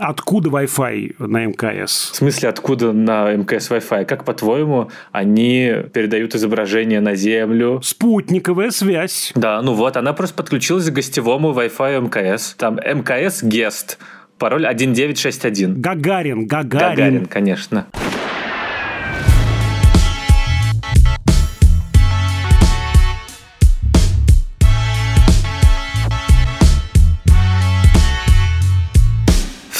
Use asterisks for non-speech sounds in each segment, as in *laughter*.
Откуда Wi-Fi на МКС? В смысле, откуда на МКС Wi-Fi? Как, по-твоему, они передают изображение на Землю? Спутниковая связь. Да, ну вот, она просто подключилась к гостевому Wi-Fi МКС. Там МКС Guest. Пароль 1961. Гагарин, Гагарин. Гагарин, конечно.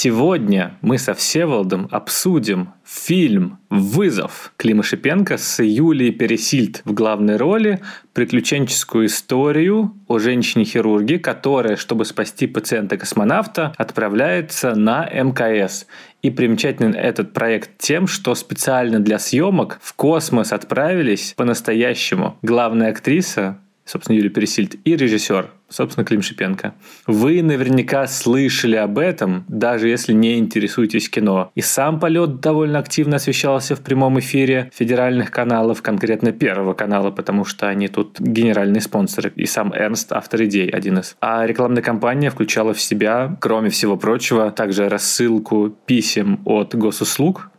Сегодня мы со Всеволодом обсудим фильм «Вызов» Клима Шипенко с Юлией Пересильд в главной роли, приключенческую историю о женщине-хирурге, которая, чтобы спасти пациента-космонавта, отправляется на МКС. И примечателен этот проект тем, что специально для съемок в космос отправились по-настоящему главная актриса собственно, Юлия Пересильд, и режиссер, собственно, Клим Шипенко. Вы наверняка слышали об этом, даже если не интересуетесь кино. И сам полет довольно активно освещался в прямом эфире федеральных каналов, конкретно Первого канала, потому что они тут генеральные спонсоры. И сам Эрнст, автор идей, один из. А рекламная кампания включала в себя, кроме всего прочего, также рассылку писем от госуслуг,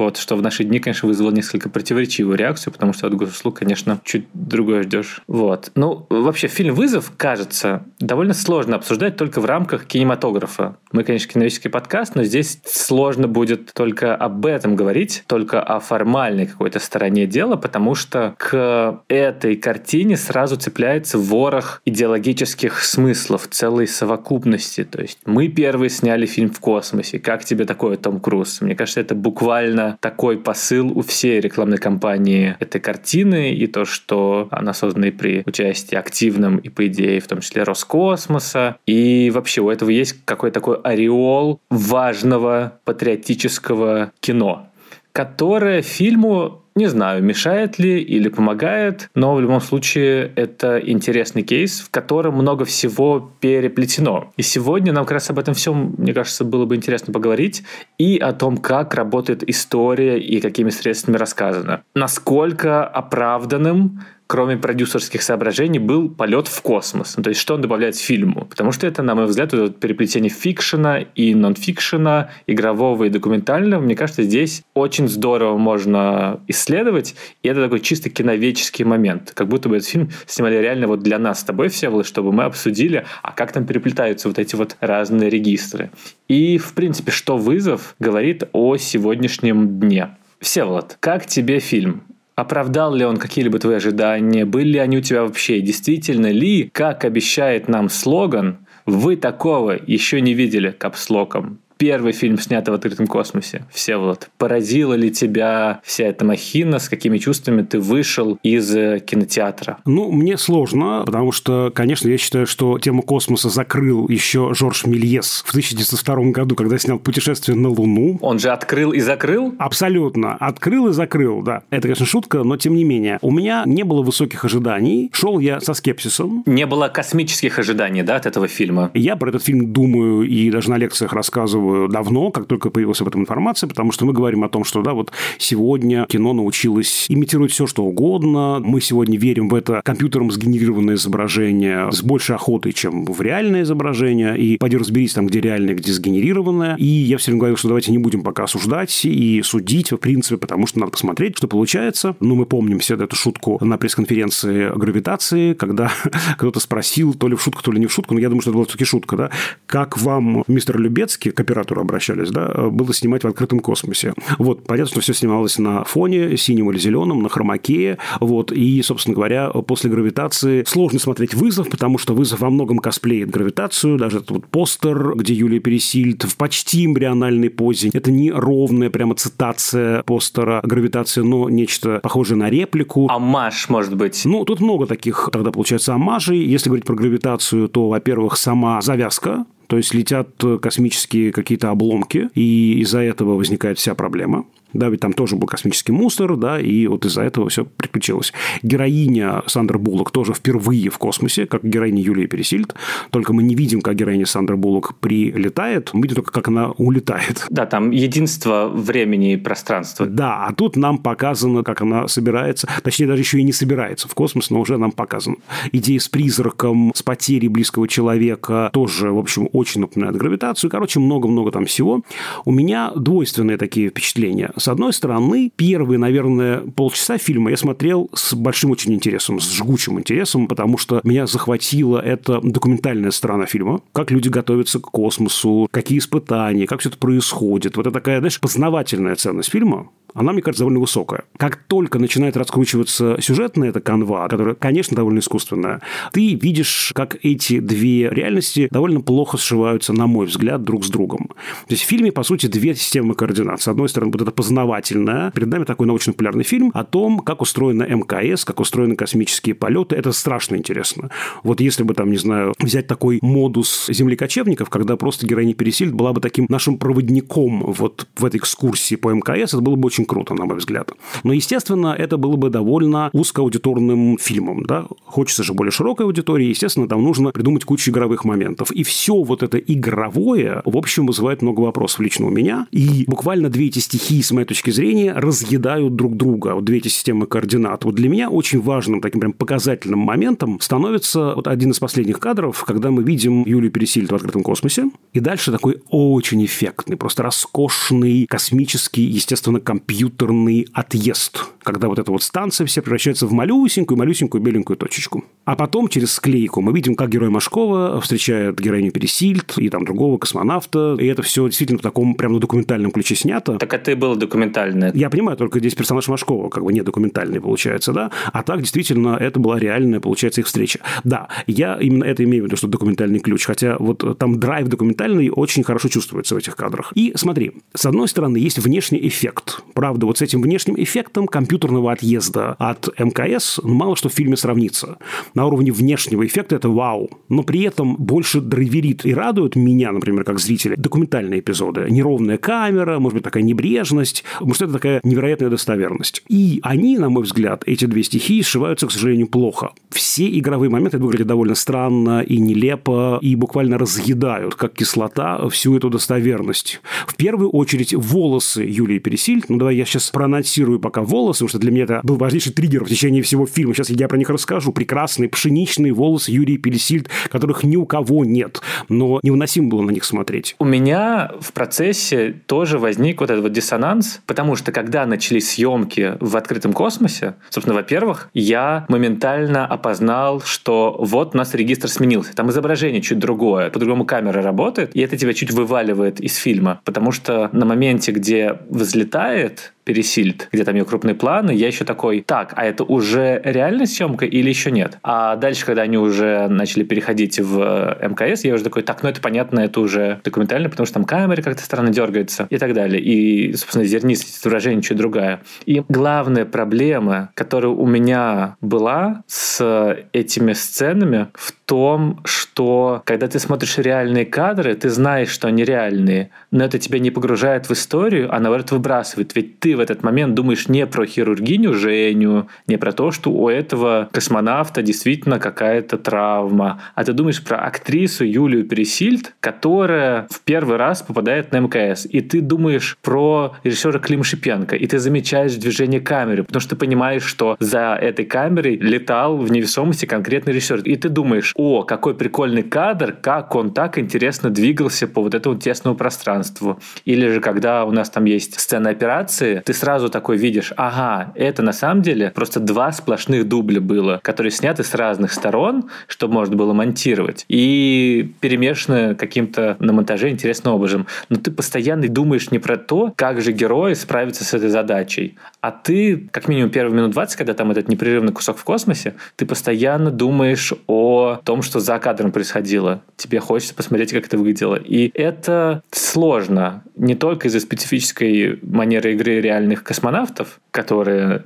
вот, что в наши дни, конечно, вызвало несколько противоречивую реакцию, потому что от госуслуг, конечно, чуть другое ждешь. Вот. Ну, вообще, фильм «Вызов», кажется, довольно сложно обсуждать только в рамках кинематографа. Мы, конечно, киновический подкаст, но здесь сложно будет только об этом говорить, только о формальной какой-то стороне дела, потому что к этой картине сразу цепляется ворох идеологических смыслов, целой совокупности. То есть мы первые сняли фильм в космосе. Как тебе такое, Том Круз? Мне кажется, это буквально такой посыл у всей рекламной кампании этой картины, и то, что она создана и при участии активном, и по идее, в том числе Роскосмоса. И вообще у этого есть какой-то такой ореол важного патриотического кино, которое фильму не знаю, мешает ли или помогает, но в любом случае это интересный кейс, в котором много всего переплетено. И сегодня нам как раз об этом всем, мне кажется, было бы интересно поговорить и о том, как работает история и какими средствами рассказана. Насколько оправданным кроме продюсерских соображений, был полет в космос. Ну, то есть, что он добавляет фильму. Потому что это, на мой взгляд, вот переплетение фикшена и нон-фикшена, игрового и документального, мне кажется, здесь очень здорово можно исследовать. И это такой чисто киновеческий момент. Как будто бы этот фильм снимали реально вот для нас с тобой, Всеволод, чтобы мы обсудили, а как там переплетаются вот эти вот разные регистры. И, в принципе, что вызов говорит о сегодняшнем дне. Всеволод, как тебе фильм? Оправдал ли он какие-либо твои ожидания? Были ли они у тебя вообще? Действительно ли, как обещает нам слоган, вы такого еще не видели капслоком? Первый фильм, снятый в открытом космосе, Всеволод. Поразила ли тебя вся эта махина? С какими чувствами ты вышел из э, кинотеатра? Ну, мне сложно, потому что, конечно, я считаю, что тему космоса закрыл еще Жорж Мильес в 1902 году, когда снял «Путешествие на Луну». Он же открыл и закрыл? Абсолютно. Открыл и закрыл, да. Это, конечно, шутка, но тем не менее. У меня не было высоких ожиданий. Шел я со скепсисом. Не было космических ожиданий, да, от этого фильма? Я про этот фильм думаю и даже на лекциях рассказываю давно, как только появилась об этом информация, потому что мы говорим о том, что да, вот сегодня кино научилось имитировать все, что угодно. Мы сегодня верим в это компьютером сгенерированное изображение с большей охотой, чем в реальное изображение. И пойди разберись там, где реальное, где сгенерированное. И я все время говорил, что давайте не будем пока осуждать и судить, в принципе, потому что надо посмотреть, что получается. Ну, мы помним все эту шутку на пресс-конференции гравитации, когда *laughs* кто-то спросил, то ли в шутку, то ли не в шутку, но я думаю, что это была все-таки шутка, да, как вам, мистер Любецкий, копирайтер оператору обращались, да, было снимать в открытом космосе. Вот, понятно, что все снималось на фоне, синем или зеленом, на хромакее, вот, и, собственно говоря, после гравитации сложно смотреть вызов, потому что вызов во многом косплеит гравитацию, даже этот вот постер, где Юлия Пересильд в почти эмбриональной позе, это не ровная прямо цитация постера гравитации, но нечто похожее на реплику. Амаш, может быть. Ну, тут много таких тогда, получается, амажей. Если говорить про гравитацию, то, во-первых, сама завязка, то есть летят космические какие-то обломки, и из-за этого возникает вся проблема. Да, ведь там тоже был космический мусор, да, и вот из-за этого все приключилось. Героиня Сандра Буллок тоже впервые в космосе, как героиня Юлия Пересильд, только мы не видим, как героиня Сандра Буллок прилетает, мы видим только, как она улетает. Да, там единство времени и пространства. Да, а тут нам показано, как она собирается, точнее, даже еще и не собирается в космос, но уже нам показано. Идея с призраком, с потерей близкого человека тоже, в общем, очень напоминает гравитацию. Короче, много-много там всего. У меня двойственные такие впечатления. С одной стороны, первые, наверное, полчаса фильма я смотрел с большим очень интересом, с жгучим интересом, потому что меня захватила эта документальная сторона фильма. Как люди готовятся к космосу, какие испытания, как все это происходит. Вот это такая, знаешь, познавательная ценность фильма она, мне кажется, довольно высокая. Как только начинает раскручиваться сюжетная эта канва, которая, конечно, довольно искусственная, ты видишь, как эти две реальности довольно плохо сшиваются, на мой взгляд, друг с другом. То есть в фильме, по сути, две системы координат. С одной стороны, вот это познавательное, перед нами такой научно-популярный фильм о том, как устроена МКС, как устроены космические полеты. Это страшно интересно. Вот если бы там, не знаю, взять такой модус землекочевников, когда просто героиня Пересильд была бы таким нашим проводником вот в этой экскурсии по МКС, это было бы очень очень круто, на мой взгляд. Но, естественно, это было бы довольно узкоаудиторным фильмом. Да? Хочется же более широкой аудитории, естественно, там нужно придумать кучу игровых моментов. И все вот это игровое, в общем, вызывает много вопросов лично у меня. И буквально две эти стихии, с моей точки зрения, разъедают друг друга. Вот две эти системы координат. Вот для меня очень важным таким прям показательным моментом становится вот один из последних кадров, когда мы видим Юлию Пересильд в открытом космосе. И дальше такой очень эффектный, просто роскошный космический, естественно, компьютер компьютерный отъезд, когда вот эта вот станция вся превращается в малюсенькую-малюсенькую беленькую точечку. А потом через склейку мы видим, как герой Машкова встречает героиню Пересильд и там другого космонавта. И это все действительно в таком прям на документальном ключе снято. Так это и было документальное. Я понимаю, только здесь персонаж Машкова как бы не документальный получается, да? А так действительно это была реальная, получается, их встреча. Да, я именно это имею в виду, что документальный ключ. Хотя вот там драйв документальный очень хорошо чувствуется в этих кадрах. И смотри, с одной стороны, есть внешний эффект. Правда, вот с этим внешним эффектом компьютерного отъезда от МКС мало что в фильме сравнится. На уровне внешнего эффекта это вау. Но при этом больше драйверит и радует меня, например, как зрителя, документальные эпизоды. Неровная камера, может быть, такая небрежность, может, это такая невероятная достоверность. И они, на мой взгляд, эти две стихии сшиваются, к сожалению, плохо. Все игровые моменты выглядят довольно странно и нелепо, и буквально разъедают, как кислота, всю эту достоверность. В первую очередь, волосы Юлии Пересильд, ну, давай я сейчас проанонсирую пока волосы, потому что для меня это был важнейший триггер в течение всего фильма. Сейчас я про них расскажу. Прекрасные пшеничные волосы Юрия Пересильд, которых ни у кого нет. Но невыносимо было на них смотреть. У меня в процессе тоже возник вот этот вот диссонанс, потому что когда начались съемки в открытом космосе, собственно, во-первых, я моментально опознал, что вот у нас регистр сменился. Там изображение чуть другое, по-другому камера работает, и это тебя чуть вываливает из фильма, потому что на моменте, где взлетает, лет Пересильд, где там ее крупные планы, я еще такой, так, а это уже реальная съемка или еще нет? А дальше, когда они уже начали переходить в э, МКС, я уже такой, так, ну это понятно, это уже документально, потому что там камера как-то странно дергается и так далее. И, собственно, зернистость изображения чуть другая. И главная проблема, которая у меня была с этими сценами в том, что когда ты смотришь реальные кадры, ты знаешь, что они реальные, но это тебя не погружает в историю, а наоборот выбрасывает. Ведь ты в этот момент думаешь не про хирургиню Женю, не про то, что у этого космонавта действительно какая-то травма, а ты думаешь про актрису Юлию Пересильд, которая в первый раз попадает на МКС. И ты думаешь про режиссера Клима Шипенко, и ты замечаешь движение камеры, потому что ты понимаешь, что за этой камерой летал в невесомости конкретный режиссер. И ты думаешь, о, какой прикольный кадр, как он так интересно двигался по вот этому тесному пространству. Или же, когда у нас там есть сцена операции, ты сразу такой видишь, ага, это на самом деле просто два сплошных дубля было, которые сняты с разных сторон, чтобы можно было монтировать, и перемешаны каким-то на монтаже интересным образом. Но ты постоянно думаешь не про то, как же герой справится с этой задачей, а ты, как минимум первые минут 20, когда там этот непрерывный кусок в космосе, ты постоянно думаешь о том, что за кадром происходило. Тебе хочется посмотреть, как это выглядело. И это сложно. Не только из-за специфической манеры игры реальных космонавтов, которые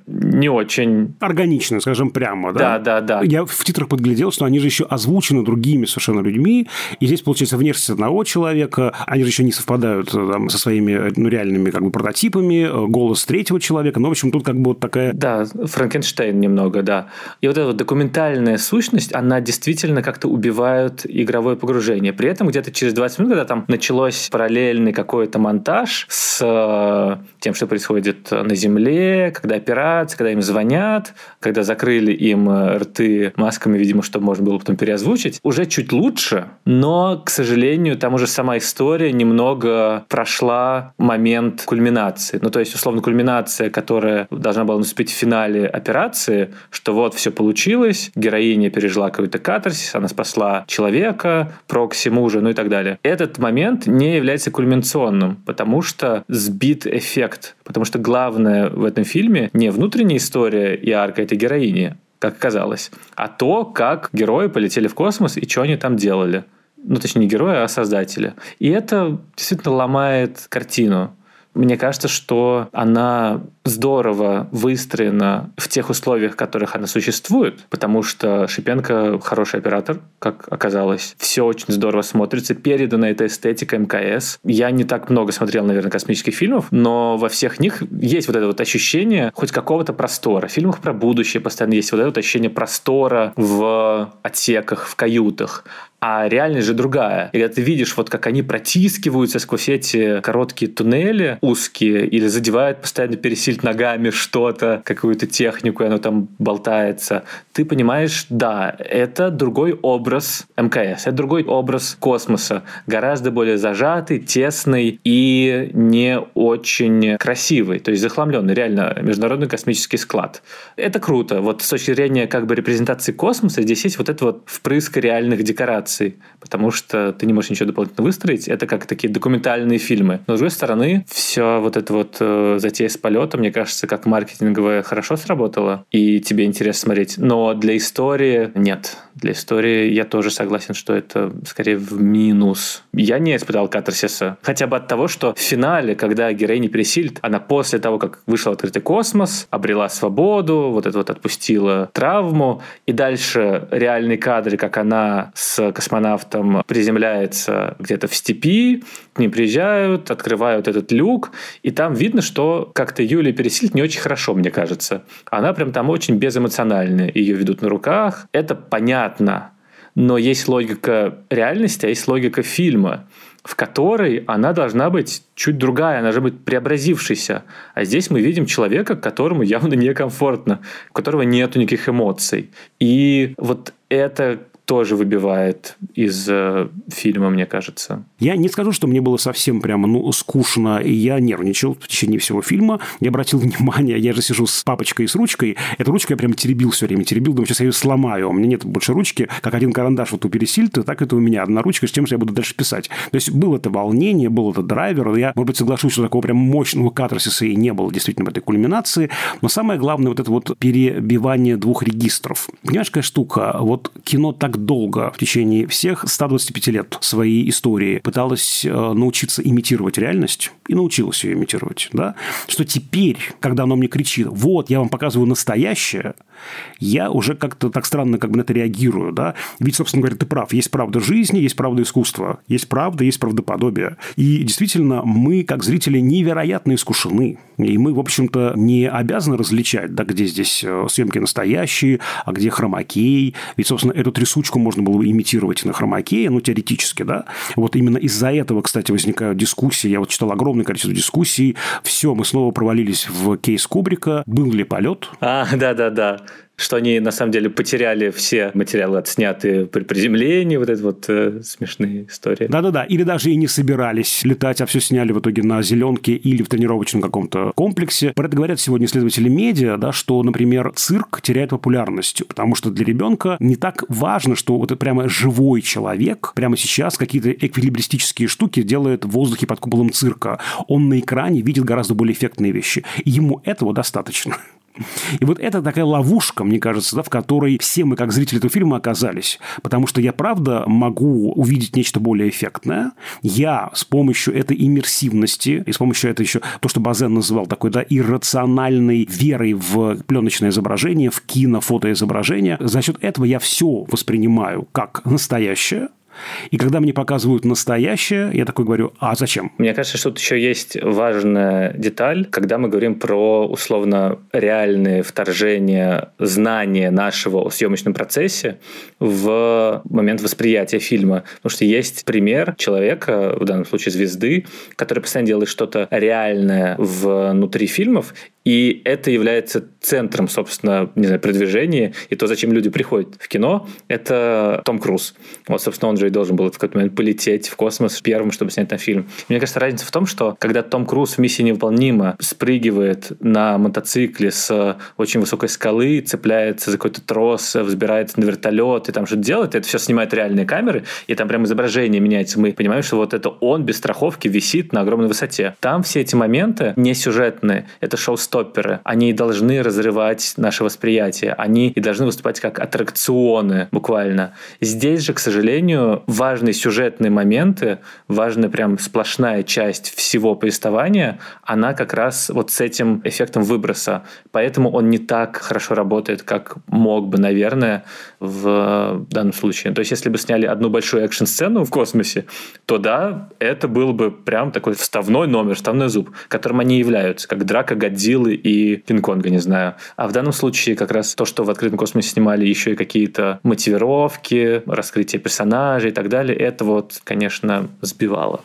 не очень... Органичны, скажем прямо, да? Да, да, да. Я в титрах подглядел, что они же еще озвучены другими совершенно людьми, и здесь, получается, внешность одного человека, они же еще не совпадают э, там, со своими ну, реальными как бы прототипами, э, голос третьего человека, ну, в общем, тут как бы вот такая... Да, Франкенштейн немного, да. И вот эта вот документальная сущность, она действительно как-то убивает игровое погружение. При этом где-то через 20 минут, когда там началось параллельный какой-то монтаж с э, тем, что происходит на Земле, когда операция, когда им звонят, когда закрыли им э, рты масками, видимо, чтобы можно было потом переозвучить, уже чуть лучше, но, к сожалению, там уже сама история немного прошла момент кульминации. Ну, то есть, условно, кульминация, которая должна была наступить в финале операции, что вот все получилось, героиня пережила какой-то катарсис, она спасла человека, прокси мужа, ну и так далее. Этот момент не является кульминационным, потому что сбит эффект, потому что главное в этом фильме не внутренняя история и арка этой героини, как оказалось, а то, как герои полетели в космос и что они там делали. Ну, точнее, не герои, а создатели. И это действительно ломает картину. Мне кажется, что она здорово выстроена в тех условиях, в которых она существует, потому что Шипенко хороший оператор, как оказалось. Все очень здорово смотрится, передана эта эстетика МКС. Я не так много смотрел, наверное, космических фильмов, но во всех них есть вот это вот ощущение хоть какого-то простора. В фильмах про будущее постоянно есть вот это вот ощущение простора в отсеках, в каютах а реальность же другая. И когда ты видишь, вот как они протискиваются сквозь эти короткие туннели узкие или задевают постоянно пересилить ногами что-то, какую-то технику, и оно там болтается, ты понимаешь, да, это другой образ МКС, это другой образ космоса, гораздо более зажатый, тесный и не очень красивый, то есть захламленный, реально, международный космический склад. Это круто. Вот с точки зрения как бы репрезентации космоса здесь есть вот это вот впрыск реальных декораций потому что ты не можешь ничего дополнительно выстроить. Это как такие документальные фильмы. Но, с другой стороны, все вот это вот э, затея с полетом, мне кажется, как маркетинговая хорошо сработала, и тебе интересно смотреть. Но для истории нет. Для истории я тоже согласен, что это скорее в минус. Я не испытал катарсиса. Хотя бы от того, что в финале, когда героиня пересилит, она после того, как вышел в открытый космос, обрела свободу, вот это вот отпустила травму, и дальше реальные кадры, как она с космонавтом приземляется где-то в степи, к ним приезжают, открывают этот люк, и там видно, что как-то Юлия пересилит не очень хорошо, мне кажется. Она прям там очень безэмоциональная. Ее ведут на руках. Это понятно. Но есть логика реальности, а есть логика фильма в которой она должна быть чуть другая, она должна быть преобразившейся. А здесь мы видим человека, которому явно некомфортно, у которого нет никаких эмоций. И вот это тоже выбивает из э, фильма, мне кажется. Я не скажу, что мне было совсем прямо ну, скучно, и я нервничал в течение всего фильма. Я обратил *laughs* внимание, я же сижу с папочкой и с ручкой. Эту ручку я прям теребил все время, теребил, думаю, сейчас я ее сломаю. У меня нет больше ручки, как один карандаш вот у Пересильта, так это у меня одна ручка, с тем, что я буду дальше писать. То есть было это волнение, был это драйвер. Я, может быть, соглашусь, что такого прям мощного катарсиса и не было действительно в этой кульминации. Но самое главное, вот это вот перебивание двух регистров. Понимаешь, какая штука? Вот кино так так долго в течение всех 125 лет своей истории пыталась э, научиться имитировать реальность и научилась ее имитировать, да, что теперь, когда оно мне кричит, вот, я вам показываю настоящее, я уже как-то так странно как бы на это реагирую, да. Ведь, собственно говоря, ты прав. Есть правда жизни, есть правда искусства. Есть правда, есть правдоподобие. И действительно, мы, как зрители, невероятно искушены. И мы, в общем-то, не обязаны различать, да, где здесь э, съемки настоящие, а где хромакей. Ведь, собственно, эту трясучку можно было бы имитировать на хромакее, ну, теоретически, да. Вот именно из-за этого, кстати, возникают дискуссии. Я вот читал огромное количество дискуссий. Все, мы снова провалились в кейс Кубрика. Был ли полет? А, да-да-да что они на самом деле потеряли все материалы отснятые при приземлении, вот это вот э, смешные истории. Да-да-да, или даже и не собирались летать, а все сняли в итоге на зеленке или в тренировочном каком-то комплексе. Про это говорят сегодня исследователи медиа, да, что, например, цирк теряет популярность, потому что для ребенка не так важно, что вот это прямо живой человек прямо сейчас какие-то эквилибристические штуки делает в воздухе под куполом цирка. Он на экране видит гораздо более эффектные вещи. Ему этого достаточно. И вот это такая ловушка, мне кажется, да, в которой все мы, как зрители этого фильма, оказались. Потому что я, правда, могу увидеть нечто более эффектное. Я с помощью этой иммерсивности и с помощью этой еще, то, что Базен называл такой, да, иррациональной верой в пленочное изображение, в кино, фотоизображение, за счет этого я все воспринимаю как настоящее, и когда мне показывают настоящее, я такой говорю, а зачем? Мне кажется, что тут еще есть важная деталь, когда мы говорим про условно реальные вторжения знания нашего о съемочном процессе в момент восприятия фильма. Потому что есть пример человека, в данном случае звезды, который постоянно делает что-то реальное внутри фильмов, и это является центром, собственно, не знаю, продвижения. И то, зачем люди приходят в кино, это Том Круз. Вот, собственно, он же и должен был в какой-то момент полететь в космос первым, чтобы снять там фильм. Мне кажется, разница в том, что когда Том Круз в «Миссии невыполнима» спрыгивает на мотоцикле с очень высокой скалы, цепляется за какой-то трос, взбирается на вертолет и там что-то делает, это все снимает реальные камеры, и там прям изображение меняется. Мы понимаем, что вот это он без страховки висит на огромной высоте. Там все эти моменты не сюжетные. Это шоу стопперы. Они должны разрывать наше восприятие. Они и должны выступать как аттракционы буквально. Здесь же, к сожалению, важные сюжетные моменты, важная прям сплошная часть всего повествования, она как раз вот с этим эффектом выброса. Поэтому он не так хорошо работает, как мог бы, наверное, в данном случае. То есть, если бы сняли одну большую экшн-сцену в космосе, то да, это был бы прям такой вставной номер, вставной зуб, которым они являются, как драка Годзиллы и Кинг-Конга, не знаю. А в данном случае как раз то, что в открытом космосе снимали еще и какие-то мотивировки, раскрытие персонажей и так далее, это вот, конечно, сбивало.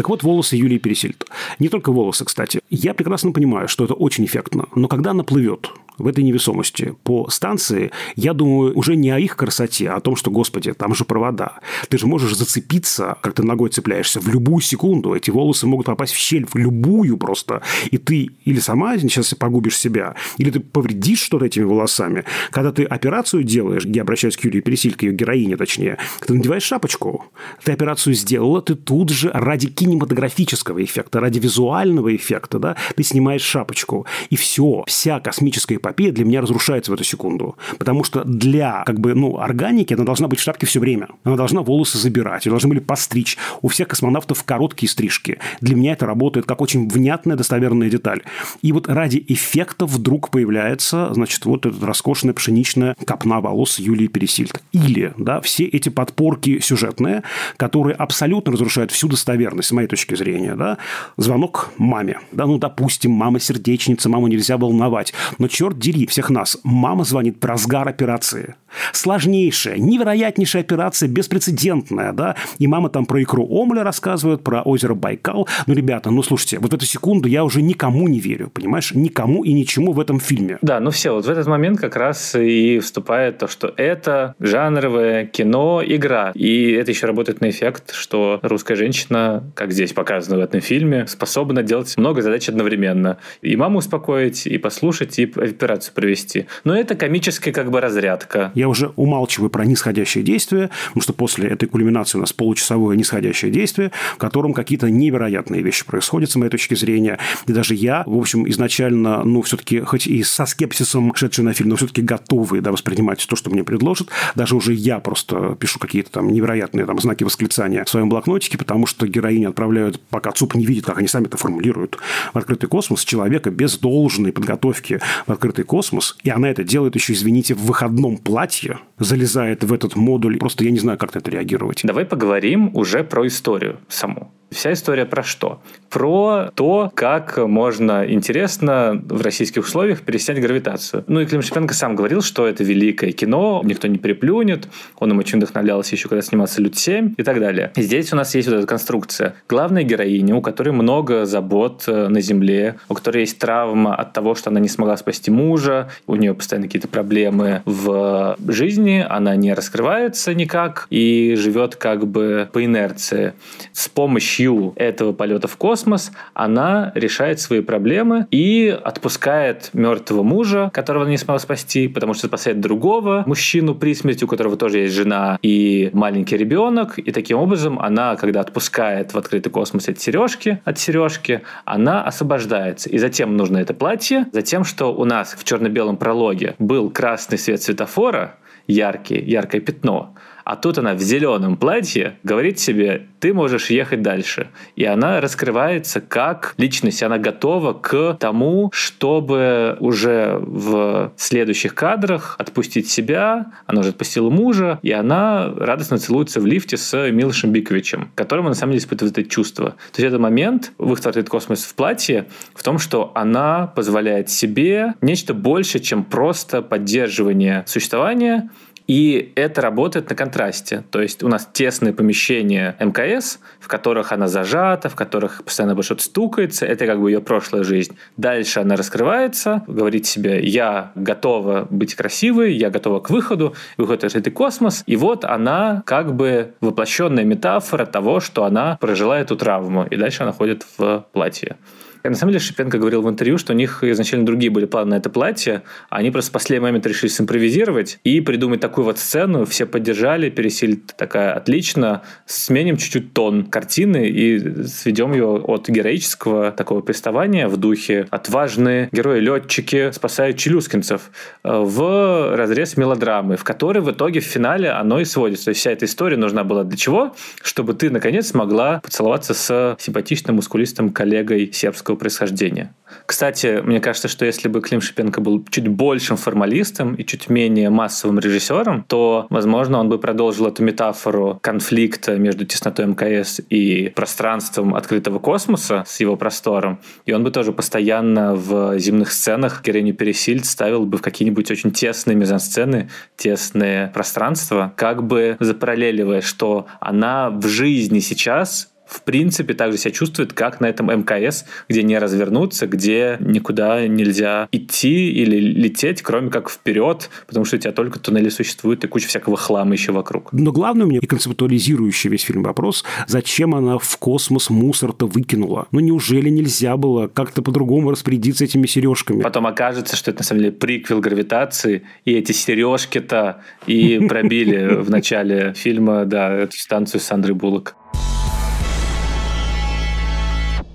Так вот, волосы Юлии Пересильд. Не только волосы, кстати. Я прекрасно понимаю, что это очень эффектно. Но когда она плывет в этой невесомости по станции, я думаю уже не о их красоте, а о том, что, господи, там же провода. Ты же можешь зацепиться, как ты ногой цепляешься, в любую секунду. Эти волосы могут попасть в щель, в любую просто. И ты или сама сейчас погубишь себя, или ты повредишь что-то этими волосами. Когда ты операцию делаешь, я обращаюсь к Юлии Пересильке, ее героине точнее, ты надеваешь шапочку. Ты операцию сделала, ты тут же ради кинематографического эффекта, ради визуального эффекта, да, ты снимаешь шапочку. И все, вся космическая эпопея для меня разрушается в эту секунду. Потому что для как бы, ну, органики она должна быть в шапке все время. Она должна волосы забирать, ее должны были постричь. У всех космонавтов короткие стрижки. Для меня это работает как очень внятная достоверная деталь. И вот ради эффекта вдруг появляется, значит, вот эта роскошная пшеничная копна волос Юлии Пересильд. Или, да, все эти подпорки сюжетные, которые абсолютно разрушают всю достоверность, с моей точки зрения, да. Звонок маме. Да, ну, допустим, мама сердечница, маму нельзя волновать. Но, черт дери всех нас, мама звонит про разгар операции. Сложнейшая, невероятнейшая операция, беспрецедентная, да, и мама там про икру Омля рассказывает, про озеро Байкал. Ну, ребята, ну, слушайте, вот в эту секунду я уже никому не верю, понимаешь? Никому и ничему в этом фильме. Да, ну все, вот в этот момент как раз и вступает то, что это жанровое кино, игра. И это еще работает на эффект, что русская женщина, как здесь показано в этом фильме, способна делать много задач одновременно. И маму успокоить, и послушать, и операцию провести. Но это комическая как бы разрядка. Я уже умалчиваю про нисходящее действие, потому что после этой кульминации у нас получасовое нисходящее действие, в котором какие-то невероятные вещи происходят, с моей точки зрения. И даже я, в общем, изначально, ну, все-таки, хоть и со скепсисом шедший на фильм, но все-таки готовый да, воспринимать то, что мне предложат. Даже уже я просто пишу какие-то там невероятные там, знаки восклицания в своем блокнотике, потому что героини отправляют, пока ЦУП не видит, как они сами это формулируют, в открытый космос человека без должной подготовки в открытый космос. И она это делает еще, извините, в выходном платье, залезает в этот модуль. Просто я не знаю, как на это реагировать. Давай поговорим уже про историю саму. Вся история про что? Про то, как можно интересно в российских условиях переснять гравитацию. Ну и Клим Шипенко сам говорил, что это великое кино, никто не переплюнет, он им очень вдохновлялся еще, когда снимался «Люд-7» и так далее. И здесь у нас есть вот эта конструкция. Главная героиня, у которой много забот э, на Земле, у которой есть травма от того, что она не смогла спасти мужа, у нее постоянно какие-то проблемы в жизни, она не раскрывается никак и живет как бы по инерции. С помощью этого полета в космос она решает свои проблемы и отпускает мертвого мужа, которого она не смогла спасти, потому что спасает другого мужчину при смерти, у которого тоже есть жена и маленький ребенок. И таким образом она, когда отпускает в открытый космос эти сережки от сережки, она освобождается. И затем нужно это платье, затем, что у нас в черно-белом прологе был красный свет светофора, яркий, яркое пятно, а тут она в зеленом платье говорит себе, ты можешь ехать дальше. И она раскрывается как личность. Она готова к тому, чтобы уже в следующих кадрах отпустить себя. Она уже отпустила мужа, и она радостно целуется в лифте с Милошем Биковичем, которому на самом деле испытывает это чувство. То есть этот момент в их космос в платье в том, что она позволяет себе нечто больше, чем просто поддерживание существования, и это работает на контрасте. То есть у нас тесные помещения МКС, в которых она зажата, в которых постоянно что-то стукается. Это как бы ее прошлая жизнь. Дальше она раскрывается, говорит себе, я готова быть красивой, я готова к выходу, выходит в этот космос. И вот она как бы воплощенная метафора того, что она прожила эту травму. И дальше она ходит в платье. На самом деле Шипенко говорил в интервью, что у них изначально другие были планы на это платье, а они просто в последний момент решили симпровизировать и придумать такую вот сцену. Все поддержали, пересиль такая отлично. Сменим чуть-чуть тон картины и сведем ее от героического такого приставания в духе отважные герои-летчики спасают челюскинцев в разрез мелодрамы, в которой в итоге в финале оно и сводится. То есть вся эта история нужна была для чего? Чтобы ты, наконец, смогла поцеловаться с симпатичным, мускулистым коллегой сербского армянского происхождения. Кстати, мне кажется, что если бы Клим Шипенко был чуть большим формалистом и чуть менее массовым режиссером, то, возможно, он бы продолжил эту метафору конфликта между теснотой МКС и пространством открытого космоса с его простором. И он бы тоже постоянно в земных сценах героиню Пересильд ставил бы в какие-нибудь очень тесные мизансцены, тесные пространства, как бы запараллеливая, что она в жизни сейчас в принципе так же себя чувствует, как на этом МКС, где не развернуться, где никуда нельзя идти или лететь, кроме как вперед, потому что у тебя только туннели существуют и куча всякого хлама еще вокруг. Но главное у меня и концептуализирующий весь фильм вопрос, зачем она в космос мусор-то выкинула? Ну неужели нельзя было как-то по-другому распорядиться этими сережками? Потом окажется, что это на самом деле приквел гравитации, и эти сережки-то и пробили в начале фильма, да, эту станцию Сандры Буллок.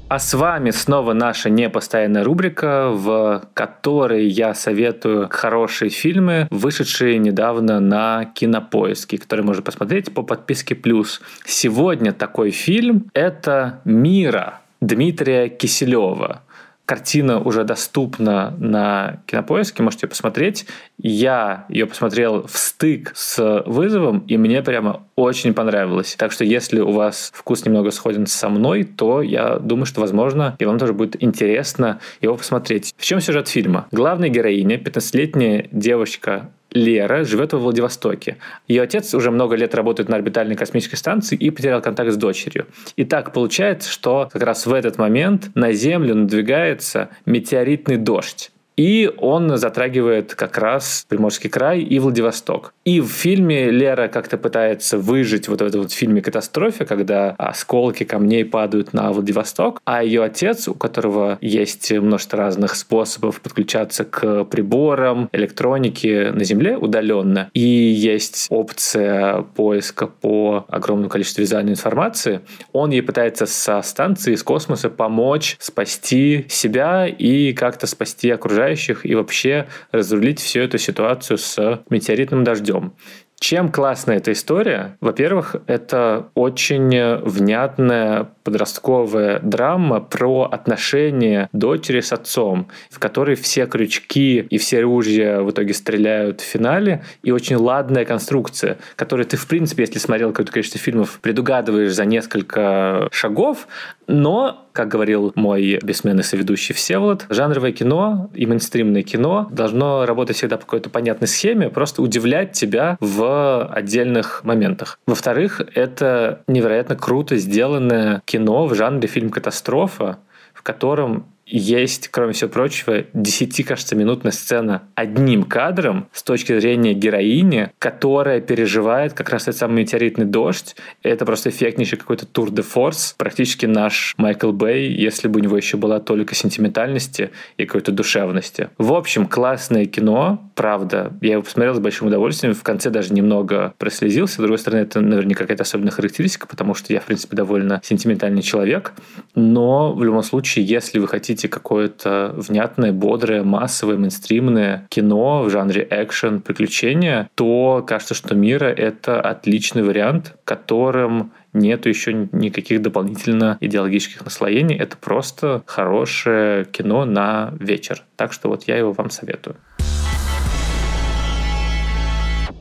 А с вами снова наша непостоянная рубрика, в которой я советую хорошие фильмы, вышедшие недавно на Кинопоиске, которые можно посмотреть по подписке «Плюс». Сегодня такой фильм – это «Мира» Дмитрия Киселева. Картина уже доступна на Кинопоиске, можете ее посмотреть. Я ее посмотрел в стык с вызовом, и мне прямо очень понравилось. Так что если у вас вкус немного сходен со мной, то я думаю, что, возможно, и вам тоже будет интересно его посмотреть. В чем сюжет фильма? Главная героиня, 15-летняя девочка Лера живет во Владивостоке. Ее отец уже много лет работает на орбитальной космической станции и потерял контакт с дочерью. И так получается, что как раз в этот момент на Землю надвигается метеоритный дождь. И он затрагивает как раз Приморский край и Владивосток. И в фильме Лера как-то пытается выжить вот в этом вот фильме «Катастрофе», когда осколки камней падают на Владивосток, а ее отец, у которого есть множество разных способов подключаться к приборам, электронике на Земле удаленно, и есть опция поиска по огромному количеству визуальной информации, он ей пытается со станции, из космоса помочь спасти себя и как-то спасти окружающих и вообще разрулить всю эту ситуацию с метеоритным дождем. Чем классна эта история? Во-первых, это очень внятная подростковая драма про отношения дочери с отцом, в которой все крючки и все ружья в итоге стреляют в финале, и очень ладная конструкция, которую ты, в принципе, если смотрел какое-то количество фильмов, предугадываешь за несколько шагов, но, как говорил мой бессменный соведущий Всеволод, жанровое кино и мейнстримное кино должно работать всегда по какой-то понятной схеме, просто удивлять тебя в отдельных моментах. Во-вторых, это невероятно круто сделанное кино в жанре фильм-катастрофа, в котором есть, кроме всего прочего, 10, кажется, минутная сцена одним кадром с точки зрения героини, которая переживает как раз этот самый метеоритный дождь. Это просто эффектнейший какой-то тур де форс. Практически наш Майкл Бэй, если бы у него еще была только сентиментальности и какой-то душевности. В общем, классное кино, правда. Я его посмотрел с большим удовольствием. В конце даже немного прослезился. С другой стороны, это наверняка какая-то особенная характеристика, потому что я, в принципе, довольно сентиментальный человек. Но в любом случае, если вы хотите хотите какое-то внятное, бодрое, массовое, мейнстримное кино в жанре экшен, приключения, то кажется, что «Мира» — это отличный вариант, которым нету еще никаких дополнительно идеологических наслоений. Это просто хорошее кино на вечер. Так что вот я его вам советую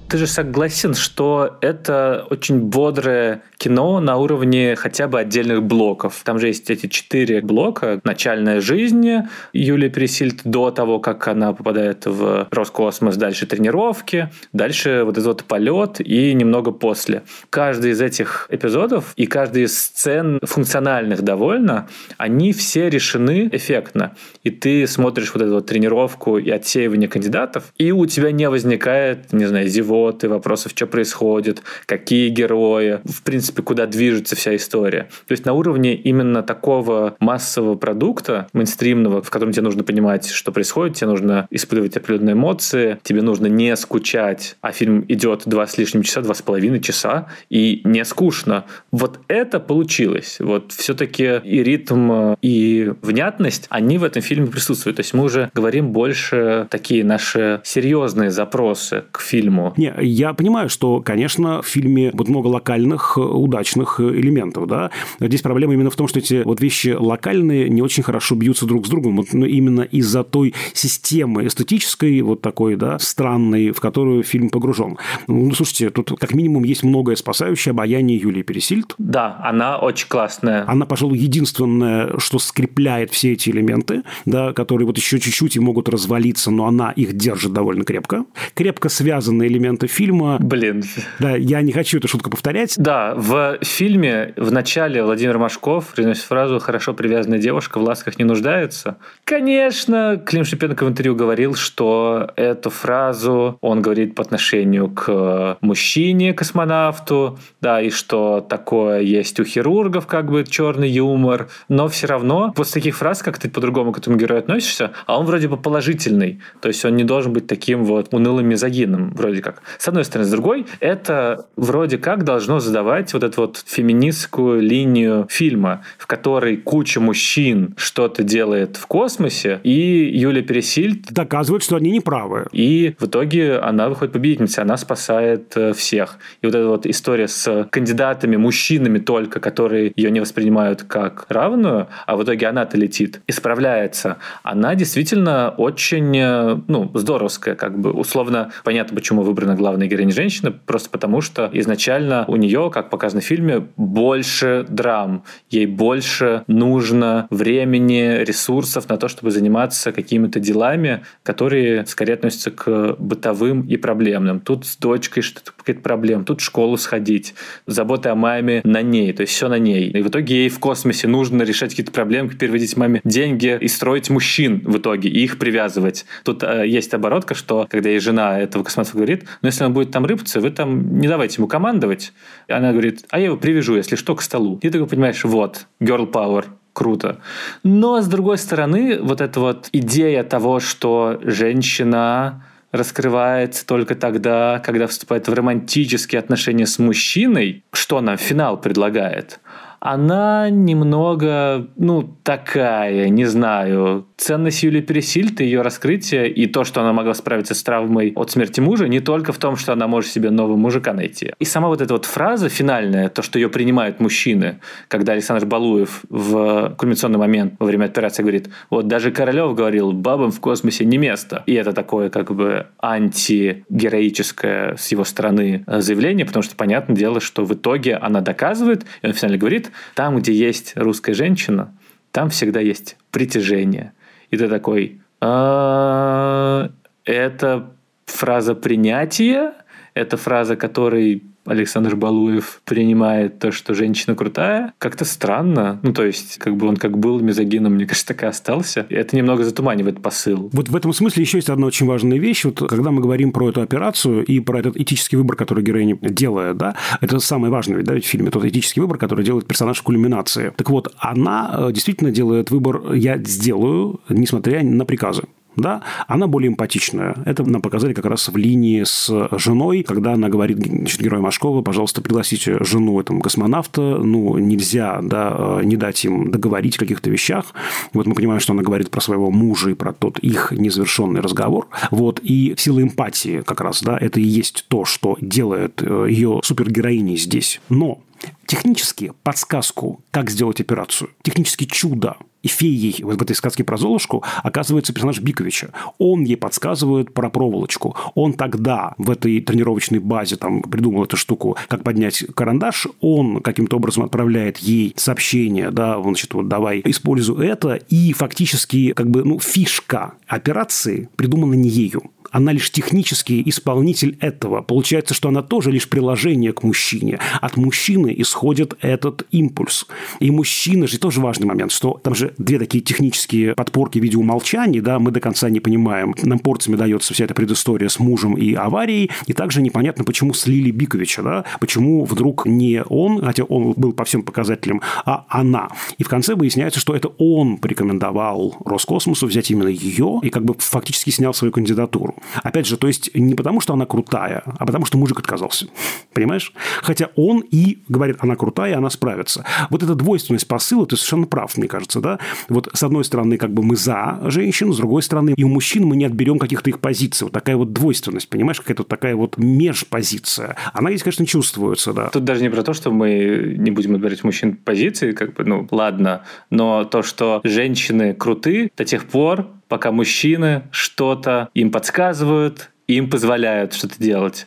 ты же согласен, что это очень бодрое кино на уровне хотя бы отдельных блоков. Там же есть эти четыре блока. Начальная жизнь Юлии Пересильд до того, как она попадает в Роскосмос, дальше тренировки, дальше вот этот вот полет и немного после. Каждый из этих эпизодов и каждый из сцен функциональных довольно, они все решены эффектно. И ты смотришь вот эту вот тренировку и отсеивание кандидатов, и у тебя не возникает, не знаю, зевоты, вопросов, что происходит, какие герои. В принципе, куда движется вся история. То есть на уровне именно такого массового продукта, мейнстримного, в котором тебе нужно понимать, что происходит, тебе нужно испытывать определенные эмоции, тебе нужно не скучать, а фильм идет два с лишним часа, два с половиной часа, и не скучно. Вот это получилось. Вот все-таки и ритм, и внятность, они в этом фильме присутствуют. То есть мы уже говорим больше такие наши серьезные запросы к фильму. Не, я понимаю, что, конечно, в фильме вот много локальных удачных э, элементов, да. Здесь проблема именно в том, что эти вот вещи локальные не очень хорошо бьются друг с другом, вот, ну, именно из-за той системы эстетической, вот такой, да, странной, в которую фильм погружен. Ну, слушайте, тут как минимум есть многое спасающее обаяние Юлии Пересильд. Да, она очень классная. Она, пожалуй, единственное, что скрепляет все эти элементы, да, которые вот еще чуть-чуть и могут развалиться, но она их держит довольно крепко. Крепко связанные элементы фильма. Блин. Да, я не хочу эту шутку повторять. Да, в фильме в начале Владимир Машков произносит фразу «хорошо привязанная девушка в ласках не нуждается». Конечно, Клим Шипенко в интервью говорил, что эту фразу он говорит по отношению к мужчине-космонавту, да, и что такое есть у хирургов, как бы черный юмор, но все равно после таких фраз, как ты по-другому к этому герою относишься, а он вроде бы положительный, то есть он не должен быть таким вот унылым мизогином, вроде как. С одной стороны, с другой, это вроде как должно задавать вот эту вот феминистскую линию фильма, в которой куча мужчин что-то делает в космосе, и Юлия Пересильд доказывает, что они не правы. И в итоге она выходит победительницей, она спасает э, всех. И вот эта вот история с кандидатами, мужчинами только, которые ее не воспринимают как равную, а в итоге она-то летит и справляется, она действительно очень, э, ну, здоровская, как бы. Условно, понятно, почему выбрана главная героиня женщина, просто потому что изначально у нее, как показано в фильме, больше драм. Ей больше нужно времени, ресурсов на то, чтобы заниматься какими-то делами, которые скорее относятся к бытовым и проблемным. Тут с дочкой что-то какая-то проблема, тут в школу сходить, забота о маме на ней, то есть все на ней. И в итоге ей в космосе нужно решать какие-то проблемы, переводить маме деньги и строить мужчин в итоге, и их привязывать. Тут э, есть оборотка, что когда ей жена этого космонавта говорит, ну если он будет там рыпаться, вы там не давайте ему командовать. Она говорит, а я его привяжу, если что, к столу. И ты такой понимаешь, вот, girl power, круто. Но, с другой стороны, вот эта вот идея того, что женщина раскрывается только тогда, когда вступает в романтические отношения с мужчиной, что нам финал предлагает? Она немного, ну, такая, не знаю, ценность Юлии Пересильд и ее раскрытие, и то, что она могла справиться с травмой от смерти мужа, не только в том, что она может себе нового мужика найти. И сама вот эта вот фраза финальная, то, что ее принимают мужчины, когда Александр Балуев в кульминационный момент во время операции говорит, вот даже Королев говорил, бабам в космосе не место. И это такое как бы антигероическое с его стороны заявление, потому что понятное дело, что в итоге она доказывает, и он финально говорит, там, где есть русская женщина, там всегда есть притяжение. И ты такой, «А, это фраза принятия, это фраза, которой Александр Балуев принимает то, что женщина крутая, как-то странно. Ну, то есть, как бы он как был мизогином, мне кажется, так и остался. Это немного затуманивает посыл. Вот в этом смысле еще есть одна очень важная вещь. Вот когда мы говорим про эту операцию и про этот этический выбор, который героиня делает, да, это самое важное да, в фильме, тот этический выбор, который делает персонаж в кульминации. Так вот, она э, действительно делает выбор «я сделаю», несмотря на приказы да, она более эмпатичная. Это нам показали как раз в линии с женой, когда она говорит значит, герою Машкова, пожалуйста, пригласите жену этого космонавта, ну, нельзя, да, не дать им договорить о каких-то вещах. Вот мы понимаем, что она говорит про своего мужа и про тот их незавершенный разговор. Вот, и сила эмпатии как раз, да, это и есть то, что делает э, ее супергероиней здесь. Но технически подсказку, как сделать операцию, технически чудо и феей в этой сказке про Золушку оказывается персонаж Биковича. Он ей подсказывает про проволочку. Он тогда в этой тренировочной базе там придумал эту штуку, как поднять карандаш. Он каким-то образом отправляет ей сообщение, да, значит, вот давай используй это. И фактически как бы, ну, фишка операции придумана не ею она лишь технический исполнитель этого. Получается, что она тоже лишь приложение к мужчине. От мужчины исходит этот импульс. И мужчина же тоже важный момент, что там же две такие технические подпорки в виде умолчаний, да, мы до конца не понимаем. Нам порциями дается вся эта предыстория с мужем и аварией, и также непонятно, почему слили Биковича, да, почему вдруг не он, хотя он был по всем показателям, а она. И в конце выясняется, что это он порекомендовал Роскосмосу взять именно ее и как бы фактически снял свою кандидатуру. Опять же, то есть не потому, что она крутая, а потому, что мужик отказался. Понимаешь? Хотя он и говорит, она крутая, она справится. Вот эта двойственность посыла, ты совершенно прав, мне кажется, да? Вот с одной стороны, как бы мы за женщин, с другой стороны, и у мужчин мы не отберем каких-то их позиций. Вот такая вот двойственность, понимаешь? Какая-то такая вот межпозиция. Она здесь, конечно, чувствуется, да. Тут даже не про то, что мы не будем отбирать мужчин позиции, как бы, ну, ладно, но то, что женщины круты до тех пор, пока мужчины что-то им подсказывают, им позволяют что-то делать.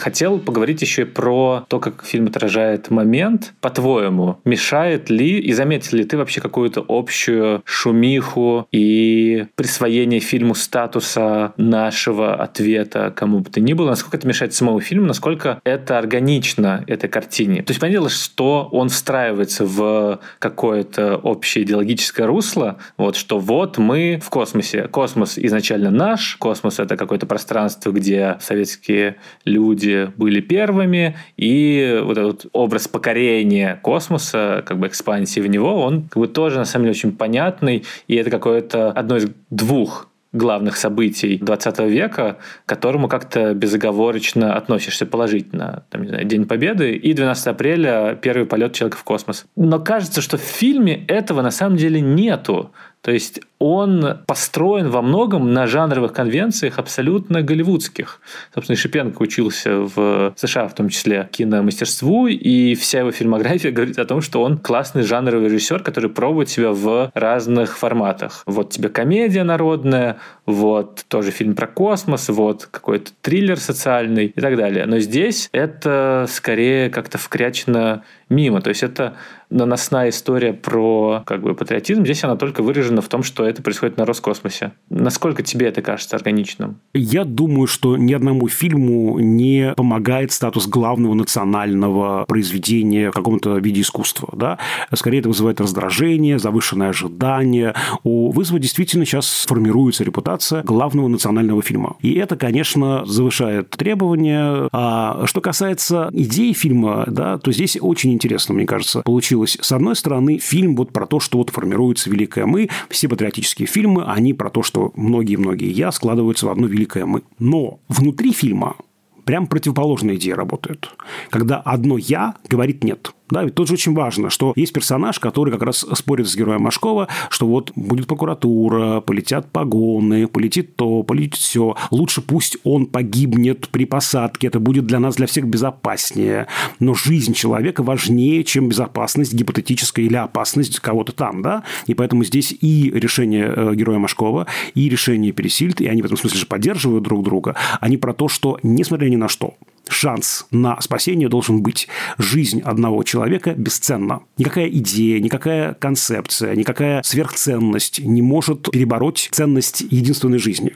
Хотел поговорить еще и про то, как фильм отражает момент. По-твоему, мешает ли и заметил ли ты вообще какую-то общую шумиху и присвоение фильму статуса нашего ответа кому бы то ни было? Насколько это мешает самому фильму? Насколько это органично этой картине? То есть, понятно, что он встраивается в какое-то общее идеологическое русло, вот что вот мы в космосе. Космос изначально наш, космос — это какое-то пространство, где советские люди люди были первыми, и вот этот образ покорения космоса, как бы экспансии в него, он как бы тоже на самом деле очень понятный, и это какое-то одно из двух главных событий 20 века, к которому как-то безоговорочно относишься положительно. Там, не знаю, День Победы и 12 апреля первый полет человека в космос. Но кажется, что в фильме этого на самом деле нету. То есть он построен во многом на жанровых конвенциях абсолютно голливудских. Собственно, Шипенко учился в США, в том числе киномастерству, и вся его фильмография *laughs* говорит о том, что он классный жанровый режиссер, который пробует себя в разных форматах. Вот тебе комедия народная, вот тоже фильм про космос, вот какой-то триллер социальный и так далее. Но здесь это скорее как-то вкрячено мимо. То есть это наносная история про как бы патриотизм. Здесь она только выражена в том, что это происходит на Роскосмосе. Насколько тебе это кажется органичным? Я думаю, что ни одному фильму не помогает статус главного национального произведения в каком-то виде искусства. Да? Скорее, это вызывает раздражение, завышенное ожидание. У вызова действительно сейчас формируется репутация главного национального фильма. И это, конечно, завышает требования. А что касается идеи фильма, да, то здесь очень интересно, мне кажется, получилось. С одной стороны, фильм вот про то, что вот формируется великое «мы». Все патриотические фильмы, они про то, что многие-многие «я» складываются в одно великое «мы». Но внутри фильма прям противоположная идея работает. Когда одно «я» говорит «нет». Да, ведь тоже очень важно, что есть персонаж, который как раз спорит с героем Машкова, что вот будет прокуратура, полетят погоны, полетит то, полетит все. Лучше пусть он погибнет при посадке, это будет для нас, для всех безопаснее. Но жизнь человека важнее, чем безопасность гипотетическая или опасность кого-то там, да? И поэтому здесь и решение э, героя Машкова, и решение Пересильд, и они в этом смысле же поддерживают друг друга, они про то, что, несмотря ни на что, шанс на спасение должен быть. Жизнь одного человека бесценна. Никакая идея, никакая концепция, никакая сверхценность не может перебороть ценность единственной жизни.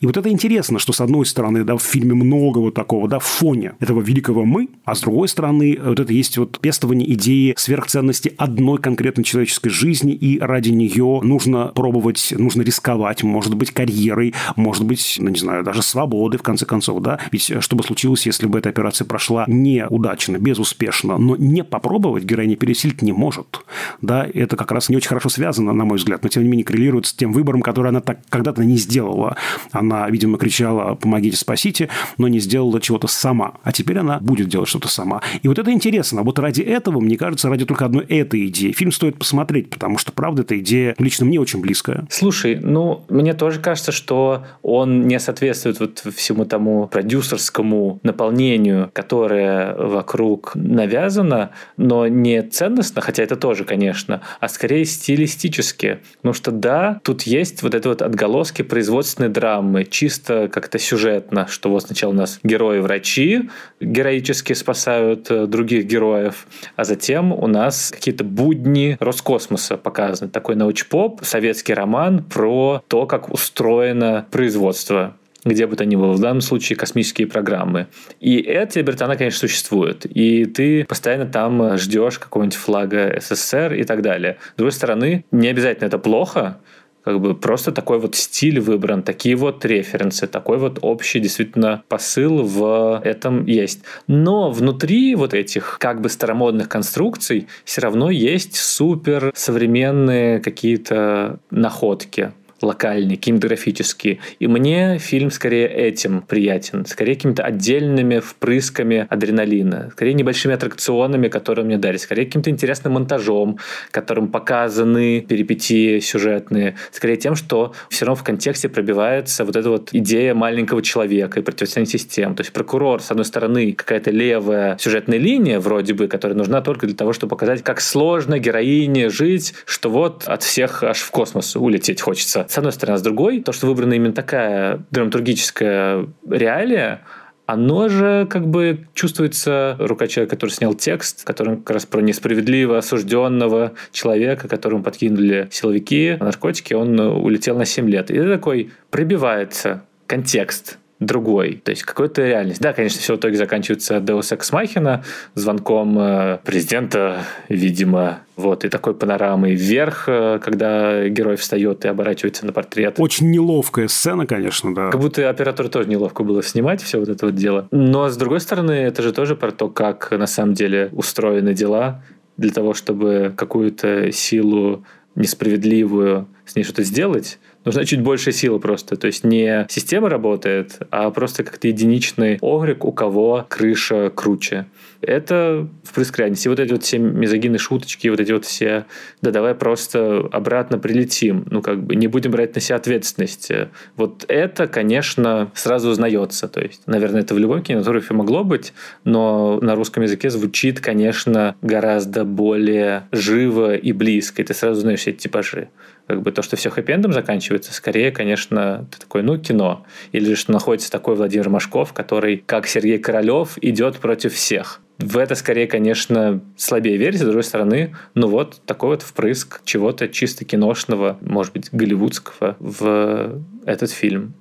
И вот это интересно, что с одной стороны, да, в фильме много вот такого, да, в фоне этого великого «мы», а с другой стороны, вот это есть вот пестование идеи сверхценности одной конкретной человеческой жизни, и ради нее нужно пробовать, нужно рисковать, может быть, карьерой, может быть, ну, не знаю, даже свободой, в конце концов, да. Ведь что бы случилось, если бы эта операция прошла неудачно, безуспешно, но не попробовать героиня пересилить не может. Да, это как раз не очень хорошо связано, на мой взгляд, но тем не менее коррелирует с тем выбором, который она так когда-то не сделала. Она, видимо, кричала «помогите, спасите», но не сделала чего-то сама. А теперь она будет делать что-то сама. И вот это интересно. Вот ради этого, мне кажется, ради только одной этой идеи фильм стоит посмотреть, потому что, правда, эта идея лично мне очень близкая. Слушай, ну, мне тоже кажется, что он не соответствует вот всему тому продюсерскому наполнению, которое вокруг навязано, но не ценностно, хотя это тоже, конечно, а скорее стилистически. Потому что да, тут есть вот это вот отголоски производственной драмы, чисто как-то сюжетно, что вот сначала у нас герои-врачи героически спасают э, других героев, а затем у нас какие-то будни Роскосмоса показаны. Такой научпоп, советский роман про то, как устроено производство где бы то ни было, в данном случае космические программы. И эта либерта, она, конечно, существует. И ты постоянно там ждешь какого-нибудь флага СССР и так далее. С другой стороны, не обязательно это плохо, как бы просто такой вот стиль выбран, такие вот референсы, такой вот общий действительно посыл в этом есть. Но внутри вот этих как бы старомодных конструкций все равно есть супер современные какие-то находки локальные, кинематографические. И мне фильм скорее этим приятен, скорее какими-то отдельными впрысками адреналина, скорее небольшими аттракционами, которые мне дарят, скорее каким-то интересным монтажом, которым показаны перипетии сюжетные, скорее тем, что все равно в контексте пробивается вот эта вот идея маленького человека и противостояние систем. То есть прокурор, с одной стороны, какая-то левая сюжетная линия вроде бы, которая нужна только для того, чтобы показать, как сложно героине жить, что вот от всех аж в космос улететь хочется с одной стороны. А с другой, то, что выбрана именно такая драматургическая реалия, оно же как бы чувствуется рука человека, который снял текст, который как раз про несправедливо осужденного человека, которому подкинули силовики наркотики, он улетел на 7 лет. И такой пробивается контекст другой, то есть какой-то реальность. Да, конечно, все в итоге заканчивается Deus Ex Machina, звонком э, президента, видимо, вот, и такой панорамой вверх, э, когда герой встает и оборачивается на портрет. Очень неловкая сцена, конечно, да. Как будто оператору тоже неловко было снимать все вот это вот дело. Но, с другой стороны, это же тоже про то, как на самом деле устроены дела для того, чтобы какую-то силу несправедливую с ней что-то сделать, нужна чуть больше силы просто. То есть не система работает, а просто как-то единичный огрик, у кого крыша круче. Это в крайности. Вот эти вот все мизогины шуточки, вот эти вот все, да давай просто обратно прилетим. Ну, как бы не будем брать на себя ответственность. Вот это, конечно, сразу узнается. То есть, наверное, это в любом кинематографе могло быть, но на русском языке звучит, конечно, гораздо более живо и близко. И ты сразу знаешь все эти типажи как бы то, что все хэппи заканчивается, скорее, конечно, ты такой, ну, кино. Или что находится такой Владимир Машков, который, как Сергей Королев, идет против всех. В это скорее, конечно, слабее верить, с другой стороны, ну вот такой вот впрыск чего-то чисто киношного, может быть, голливудского в этот фильм.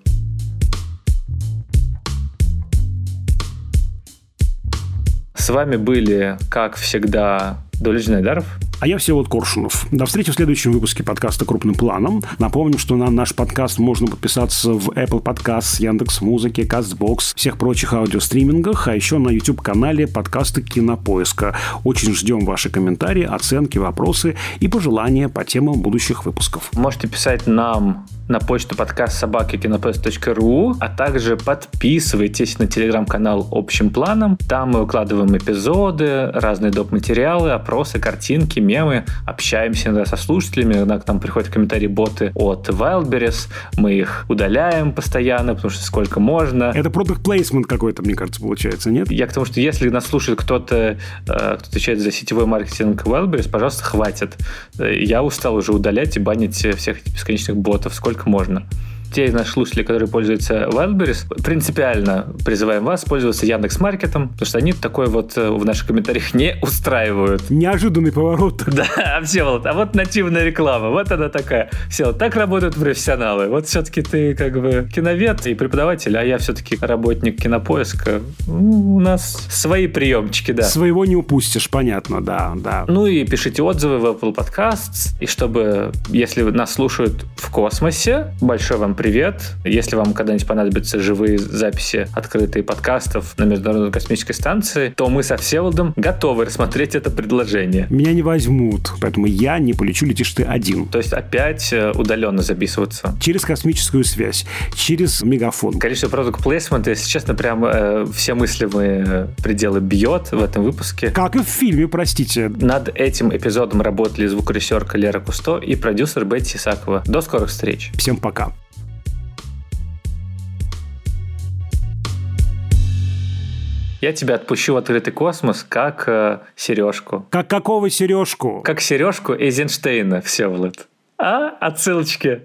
С вами были, как всегда, Долич Найдаров а я Всеволод Коршунов. До встречи в следующем выпуске подкаста «Крупным планом». Напомним, что на наш подкаст можно подписаться в Apple Podcasts, Яндекс Музыки, Castbox, всех прочих аудиостримингах, а еще на YouTube-канале подкасты Кинопоиска. Очень ждем ваши комментарии, оценки, вопросы и пожелания по темам будущих выпусков. Можете писать нам на почту подкаст собаки кинопоиск.ру, а также подписывайтесь на телеграм-канал «Общим планом». Там мы выкладываем эпизоды, разные доп. материалы, опросы, картинки, мемы, общаемся иногда со слушателями, иногда к нам приходят комментарии боты от Wildberries, мы их удаляем постоянно, потому что сколько можно. Это продукт плейсмент какой-то, мне кажется, получается, нет? Я к тому, что если нас слушает кто-то, э, кто отвечает за сетевой маркетинг Wildberries, пожалуйста, хватит. Э, я устал уже удалять и банить всех этих бесконечных ботов, сколько можно. Те из наших слушателей, которые пользуются Wildberries, принципиально призываем вас пользоваться Яндекс Маркетом, потому что они такой вот э, в наших комментариях не устраивают. Неожиданный поворот. *laughs* Да, Всеволод, а вот нативная реклама, вот она такая. Все, так работают профессионалы. Вот все-таки ты как бы киновед и преподаватель, а я все-таки работник кинопоиска. Ну, у нас свои приемчики, да. Своего не упустишь, понятно, да, да. Ну и пишите отзывы в Apple Podcasts. И чтобы, если нас слушают в космосе, большой вам привет. Если вам когда-нибудь понадобятся живые записи открытые подкастов на Международной космической станции, то мы со Всеволодом готовы рассмотреть это предложение. Меня не возьмут, поэтому я не полечу, летишь ты один. То есть опять э, удаленно записываться. Через космическую связь, через мегафон. Количество продукт плейсмента, если честно, прям э, все мыслимые пределы бьет в этом выпуске. Как и в фильме, простите. Над этим эпизодом работали звукорежиссерка Лера Кусто и продюсер Бетти Сакова. До скорых встреч. Всем пока. Я тебя отпущу в открытый космос, как э, сережку. Как какого сережку? Как сережку Эйзенштейна, Всеволод. А, отсылочки.